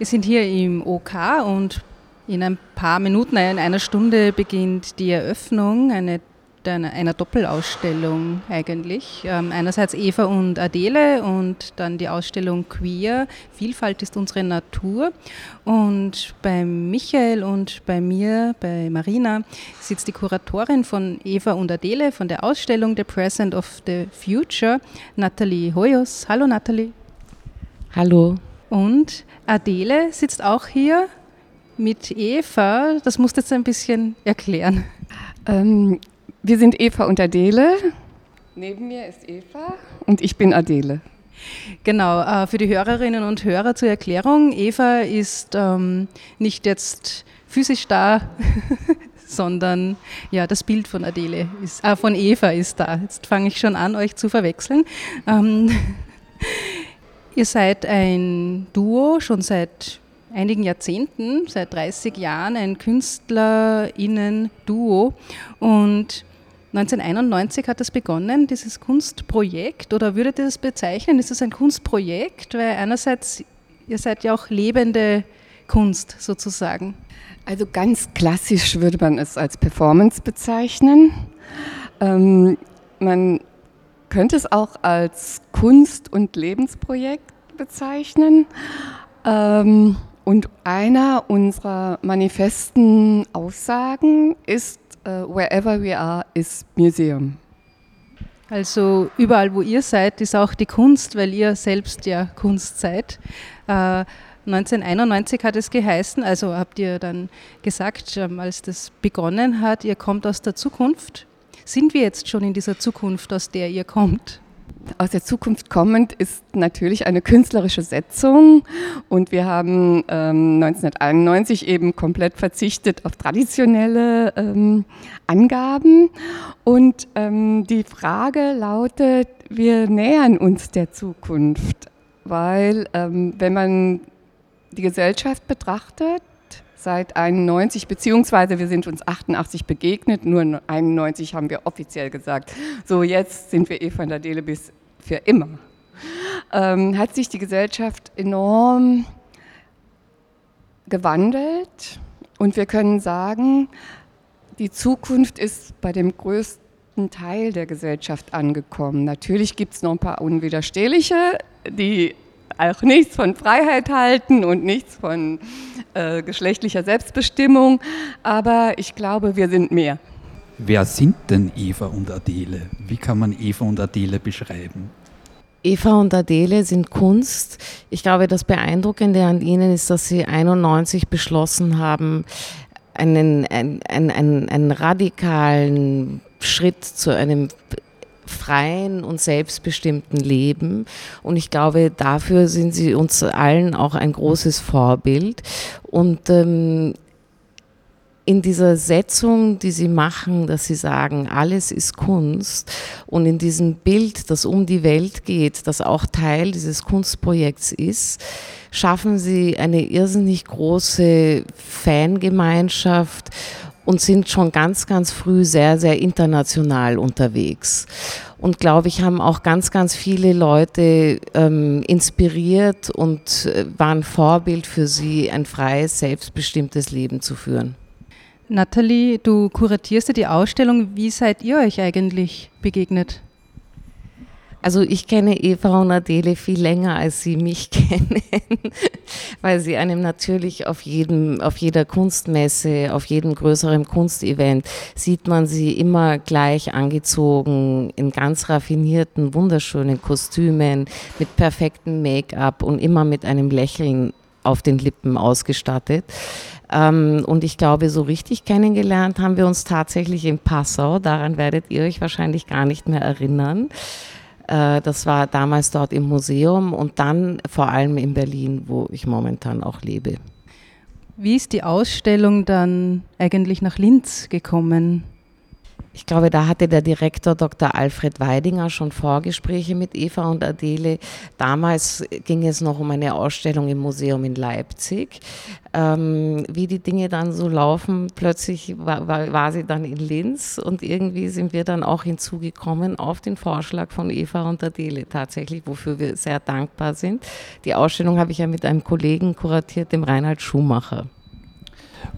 Wir sind hier im OK und in ein paar Minuten, in einer Stunde beginnt die Eröffnung eine, einer Doppelausstellung eigentlich. Ähm, einerseits Eva und Adele und dann die Ausstellung Queer, Vielfalt ist unsere Natur. Und bei Michael und bei mir, bei Marina, sitzt die Kuratorin von Eva und Adele von der Ausstellung The Present of the Future, Nathalie Hoyos. Hallo Nathalie. Hallo. Und Adele sitzt auch hier mit Eva. Das musst du jetzt ein bisschen erklären. Ähm, wir sind Eva und Adele. Neben mir ist Eva und ich bin Adele. Genau, äh, für die Hörerinnen und Hörer zur Erklärung. Eva ist ähm, nicht jetzt physisch da, sondern ja, das Bild von Adele ist, äh, von Eva ist da. Jetzt fange ich schon an, euch zu verwechseln. Ähm, Ihr seid ein Duo schon seit einigen Jahrzehnten, seit 30 Jahren, ein KünstlerInnen-Duo. Und 1991 hat das begonnen, dieses Kunstprojekt. Oder würdet ihr das bezeichnen? Ist es ein Kunstprojekt? Weil einerseits, ihr seid ja auch lebende Kunst sozusagen. Also ganz klassisch würde man es als Performance bezeichnen. Ähm, man könnte es auch als Kunst- und Lebensprojekt bezeichnen. Ähm, und einer unserer manifesten Aussagen ist, uh, wherever we are is museum. Also überall, wo ihr seid, ist auch die Kunst, weil ihr selbst ja Kunst seid. Äh, 1991 hat es geheißen, also habt ihr dann gesagt, ähm, als das begonnen hat, ihr kommt aus der Zukunft sind wir jetzt schon in dieser Zukunft, aus der ihr kommt? Aus der Zukunft kommend ist natürlich eine künstlerische Setzung und wir haben ähm, 1991 eben komplett verzichtet auf traditionelle ähm, Angaben und ähm, die Frage lautet, wir nähern uns der Zukunft, weil ähm, wenn man die Gesellschaft betrachtet, seit 91, beziehungsweise wir sind uns 88 begegnet, nur 91 haben wir offiziell gesagt. So, jetzt sind wir Eva und Adele bis für immer. Ähm, hat sich die Gesellschaft enorm gewandelt und wir können sagen, die Zukunft ist bei dem größten Teil der Gesellschaft angekommen. Natürlich gibt es noch ein paar Unwiderstehliche, die auch nichts von Freiheit halten und nichts von äh, geschlechtlicher Selbstbestimmung, aber ich glaube, wir sind mehr. Wer sind denn Eva und Adele? Wie kann man Eva und Adele beschreiben? Eva und Adele sind Kunst. Ich glaube, das Beeindruckende an ihnen ist, dass sie 91 beschlossen haben, einen, einen, einen, einen radikalen Schritt zu einem freien und selbstbestimmten Leben. Und ich glaube, dafür sind sie uns allen auch ein großes Vorbild. Und ähm, in dieser Setzung, die sie machen, dass sie sagen, alles ist Kunst und in diesem Bild, das um die Welt geht, das auch Teil dieses Kunstprojekts ist, schaffen sie eine irrsinnig große Fangemeinschaft und sind schon ganz, ganz früh sehr, sehr international unterwegs. Und glaube ich, haben auch ganz, ganz viele Leute ähm, inspiriert und äh, waren Vorbild für sie, ein freies, selbstbestimmtes Leben zu führen. Nathalie, du kuratierst ja die Ausstellung. Wie seid ihr euch eigentlich begegnet? Also ich kenne Eva und Adele viel länger, als sie mich kennen, weil sie einem natürlich auf jedem, auf jeder Kunstmesse, auf jedem größeren Kunstevent sieht man sie immer gleich angezogen in ganz raffinierten, wunderschönen Kostümen mit perfektem Make-up und immer mit einem Lächeln auf den Lippen ausgestattet. Ähm, und ich glaube, so richtig kennengelernt haben wir uns tatsächlich in Passau. Daran werdet ihr euch wahrscheinlich gar nicht mehr erinnern. Äh, das war damals dort im Museum und dann vor allem in Berlin, wo ich momentan auch lebe. Wie ist die Ausstellung dann eigentlich nach Linz gekommen? Ich glaube, da hatte der Direktor Dr. Alfred Weidinger schon Vorgespräche mit Eva und Adele. Damals ging es noch um eine Ausstellung im Museum in Leipzig. Ähm, wie die Dinge dann so laufen, plötzlich war, war, war, sie dann in Linz und irgendwie sind wir dann auch hinzugekommen auf den Vorschlag von Eva und Adele tatsächlich, wofür wir sehr dankbar sind. Die Ausstellung habe ich ja mit einem Kollegen kuratiert, dem Reinhard Schumacher.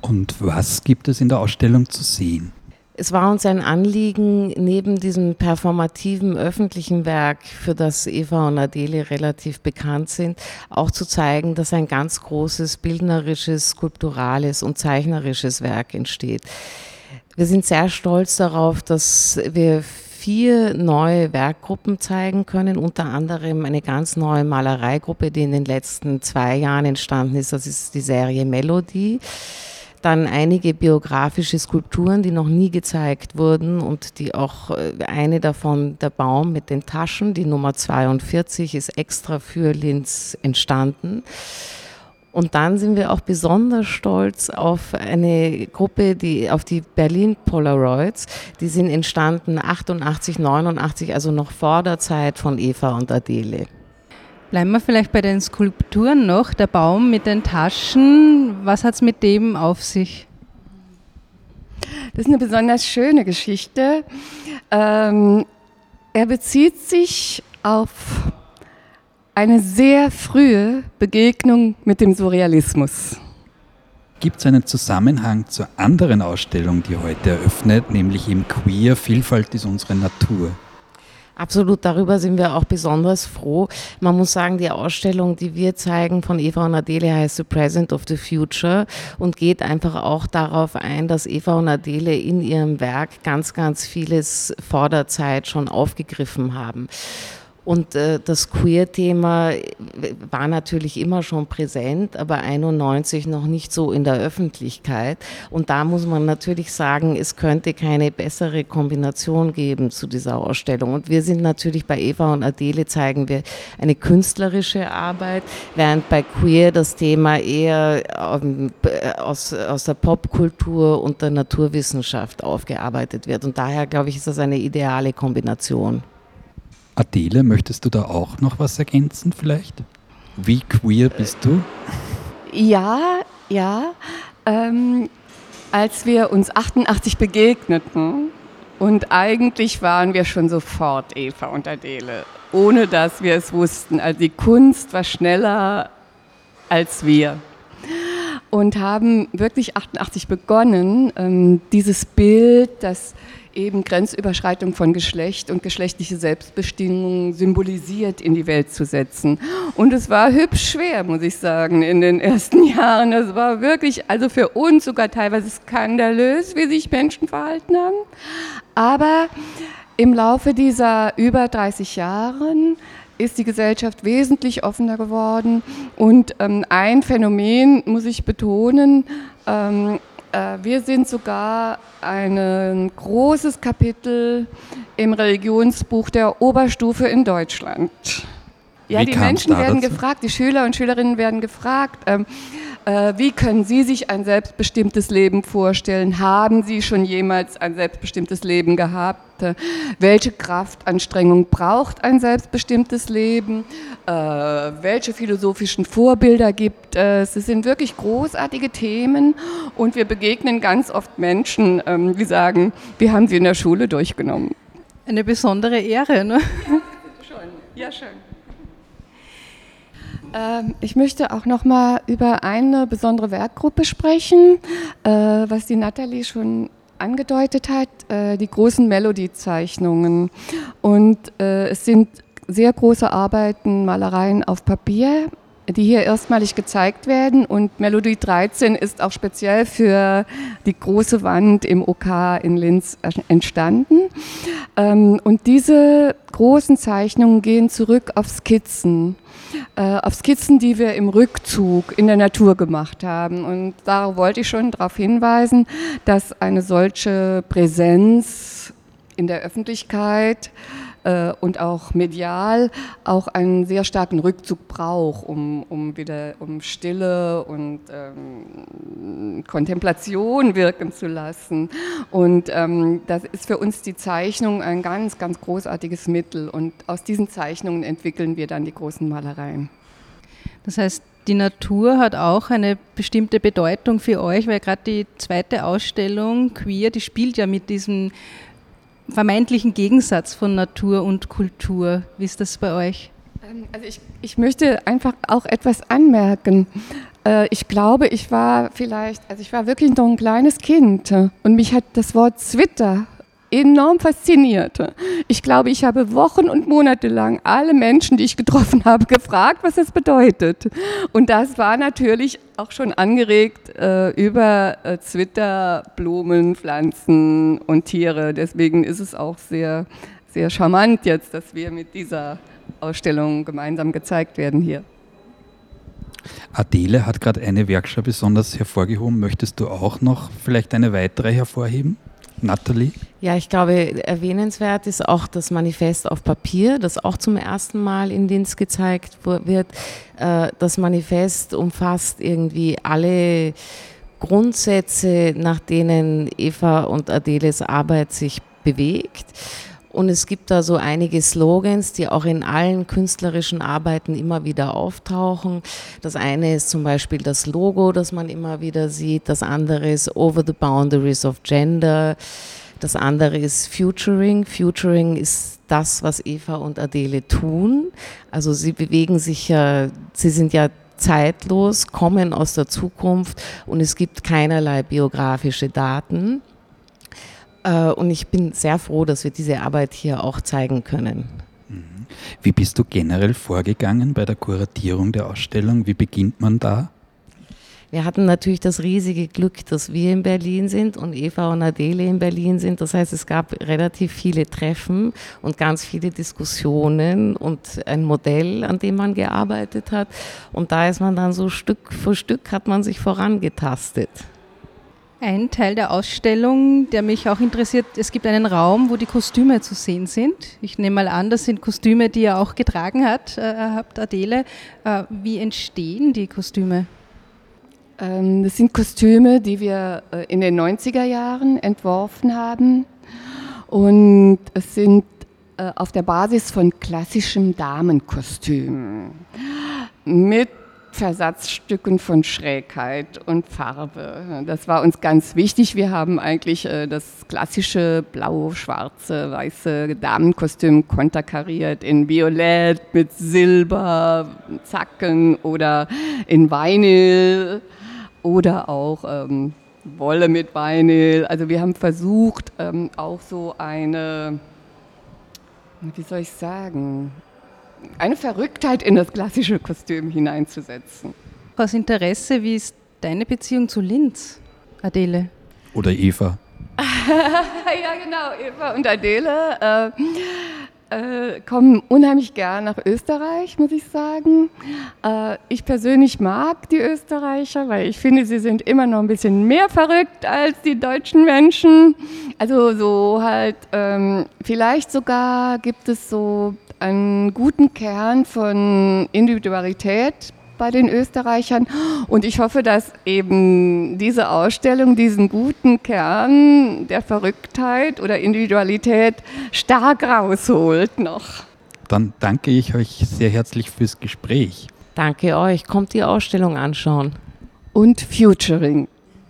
Und was gibt es in der Ausstellung zu sehen? Es war uns ein Anliegen, neben diesem performativen öffentlichen Werk, für das Eva und Adele relativ bekannt sind, auch zu zeigen, dass ein ganz großes bildnerisches, skulpturales und zeichnerisches Werk entsteht. Wir sind sehr stolz darauf, dass wir vier neue Werkgruppen zeigen können, unter anderem eine ganz neue Malereigruppe, die in den letzten zwei Jahren entstanden ist. Das ist die Serie Melody dann einige biografische Skulpturen, die noch nie gezeigt wurden und die auch äh, eine davon, der Baum mit den Taschen, die Nummer 42, ist extra für Linz entstanden. Und dann sind wir auch besonders stolz auf eine Gruppe, die auf die Berlin Polaroids. Die sind entstanden 88, 89, also noch vor der Zeit von Eva und Adele. Bleiben wir vielleicht bei den Skulpturen noch. Der Baum mit den Taschen, was hat es mit dem auf sich? Das ist eine besonders schöne Geschichte. Ähm, er bezieht sich auf eine sehr frühe Begegnung mit dem Surrealismus. Gibt es einen Zusammenhang zur anderen Ausstellung, die heute eröffnet, nämlich im Queer Vielfalt ist unsere Natur? Absolut, darüber sind wir auch besonders froh. Man muss sagen, die Ausstellung, die wir zeigen von Eva und Adele heißt The Present of the Future und geht einfach auch darauf ein, dass Eva und Adele in ihrem Werk ganz, ganz vieles vor der Zeit schon aufgegriffen haben. Und äh, das Queer-Thema war natürlich immer schon präsent, aber 91 noch nicht so in der Öffentlichkeit. Und da muss man natürlich sagen, es könnte keine bessere Kombination geben zu dieser Ausstellung. Und wir sind natürlich bei Eva und Adele zeigen wir eine künstlerische Arbeit, während bei Queer das Thema eher ähm, aus, aus der Popkultur und der Naturwissenschaft aufgearbeitet wird. Und daher, glaube ich, ist das eine ideale Kombination. Adele, möchtest du da auch noch was ergänzen vielleicht? Wie queer bist du? Ja, ja. Ähm, als wir uns 88 begegneten und eigentlich waren wir schon sofort Eva und Adele, ohne dass wir es wussten. Also die Kunst war schneller als wir und haben wirklich 88 begonnen, ähm, dieses Bild, das eben Grenzüberschreitung von Geschlecht und geschlechtliche Selbstbestimmung symbolisiert in die Welt zu setzen. Und es war hübsch schwer, muss ich sagen, in den ersten Jahren. Es war wirklich, also für uns sogar teilweise skandalös, wie sich Menschen verhalten haben. Aber im Laufe dieser über 30 Jahren ist die Gesellschaft wesentlich offener geworden. Und ähm, ein Phänomen muss ich betonen, ähm, äh, wir sind sogar ein großes Kapitel im Religionsbuch der Oberstufe in Deutschland. Ja, Wie die Menschen werden dazu? gefragt, die Schüler und Schülerinnen werden gefragt, ähm, äh, wie können Sie sich ein selbstbestimmtes Leben vorstellen? Haben Sie schon jemals ein selbstbestimmtes Leben gehabt? Äh, welche Kraftanstrengung braucht ein selbstbestimmtes Leben? Äh, welche philosophischen Vorbilder gibt es? Es sind wirklich großartige Themen und wir begegnen ganz oft Menschen, ähm, die sagen, wir haben sie in der Schule durchgenommen. Eine besondere Ehre, ne? Schon, ja, schön. Ähm, ich möchte auch noch mal über eine besondere Werkgruppe sprechen, äh, was die Nathalie schon angedeutet hat, äh, die großen Melodiezeichnungen. Und äh, es sind sehr große Arbeiten, Malereien auf Papier, die hier erstmalig gezeigt werden. Und Melodie 13 ist auch speziell für die große Wand im OK in Linz entstanden. Ähm, und diese großen Zeichnungen gehen zurück auf Skizzen äh, auf Skizzen, die wir im Rückzug in der Natur gemacht haben. Und da wollte ich schon darauf hinweisen, dass eine solche Präsenz in der Öffentlichkeit äh, und auch medial auch einen sehr starken Rückzug braucht, um, um wieder um Stille und ähm, Kontemplation wirken zu lassen. Und ähm, das ist für uns die Zeichnung ein ganz, ganz großartiges Mittel. Und aus diesen Zeichnungen entwickeln wir dann die großen Malereien. Das heißt, die Natur hat auch eine bestimmte Bedeutung für euch, weil gerade die zweite Ausstellung, Queer, die spielt ja mit diesem vermeintlichen Gegensatz von Natur und Kultur. Wie ist das bei euch? Ähm, also ich, ich möchte einfach auch etwas anmerken. Äh, ich glaube, ich war vielleicht, also ich war wirklich noch ein kleines Kind und mich hat das Wort Zwitter enorm fasziniert. Ich glaube, ich habe Wochen und Monate lang alle Menschen, die ich getroffen habe, gefragt, was das bedeutet. Und das war natürlich auch schon angeregt äh, über äh, Zwitter, Blumen, Pflanzen und Tiere. Deswegen ist es auch sehr, sehr charmant jetzt, dass wir mit dieser Ausstellung gemeinsam gezeigt werden hier. Adele hat gerade eine Werkstatt besonders hervorgehoben. Möchtest du auch noch vielleicht eine weitere hervorheben? Nathalie? Ja, ich glaube, erwähnenswert ist auch das Manifest auf Papier, das auch zum ersten Mal in Dienst gezeigt wird. Äh, das Manifest umfasst irgendwie alle Grundsätze, nach denen Eva und Adeles Arbeit sich bewegt. Und es gibt da so einige Slogans, die auch in allen künstlerischen Arbeiten immer wieder auftauchen. Das eine ist zum Beispiel das Logo, das man immer wieder sieht. Das andere ist Over the Boundaries of Gender. Das andere ist Futuring. Futuring ist das, was Eva und Adele tun. Also sie bewegen sich ja, sie sind ja zeitlos, kommen aus der Zukunft und es gibt keinerlei biografische Daten. Äh, und ich bin sehr froh, dass wir diese Arbeit hier auch zeigen können. Mhm. Wie bist du generell vorgegangen bei der Kuratierung der Ausstellung? Wie beginnt man da? Wir hatten natürlich das riesige Glück, dass wir in Berlin sind und Eva und Adele in Berlin sind. Das heißt, es gab relativ viele Treffen und ganz viele Diskussionen und ein Modell, an dem man gearbeitet hat. Und da ist man dann so Stück für Stück hat man sich vorangetastet. Ein Teil der Ausstellung, der mich auch interessiert, es gibt einen Raum, wo die Kostüme zu sehen sind. Ich nehme mal an, das sind Kostüme, die ihr auch getragen hat, äh, habt, Adele. Äh, wie entstehen die Kostüme? Ähm, das sind Kostüme, die wir äh, in den 90er Jahren entworfen haben. Und es sind äh, auf der Basis von klassischem Damenkostüm mit Versatzstücken von Schrägheit und Farbe. Das war uns ganz wichtig. Wir haben eigentlich äh, das klassische blau, schwarze, weiße Damenkostüm konterkariert in Violett mit Silber, Zacken oder in Vinyl oder auch ähm, Wolle mit Vinyl. Also wir haben versucht, ähm, auch so eine, wie soll ich sagen, eine Verrücktheit in das klassische Kostüm hineinzusetzen. Aus Interesse, wie ist deine Beziehung zu Linz, Adele? Oder Eva? ja, genau, Eva und Adele. Äh, äh, kommen unheimlich gern nach Österreich, muss ich sagen. Äh, ich persönlich mag die Österreicher, weil ich finde, sie sind immer noch ein bisschen mehr verrückt als die deutschen Menschen. Also so halt, ähm, vielleicht sogar gibt es so einen guten Kern von Individualität bei den Österreichern. Und ich hoffe, dass eben diese Ausstellung diesen guten Kern der Verrücktheit oder Individualität stark rausholt noch. Dann danke ich euch sehr herzlich fürs Gespräch. Danke euch. Kommt die Ausstellung anschauen. Und Futuring.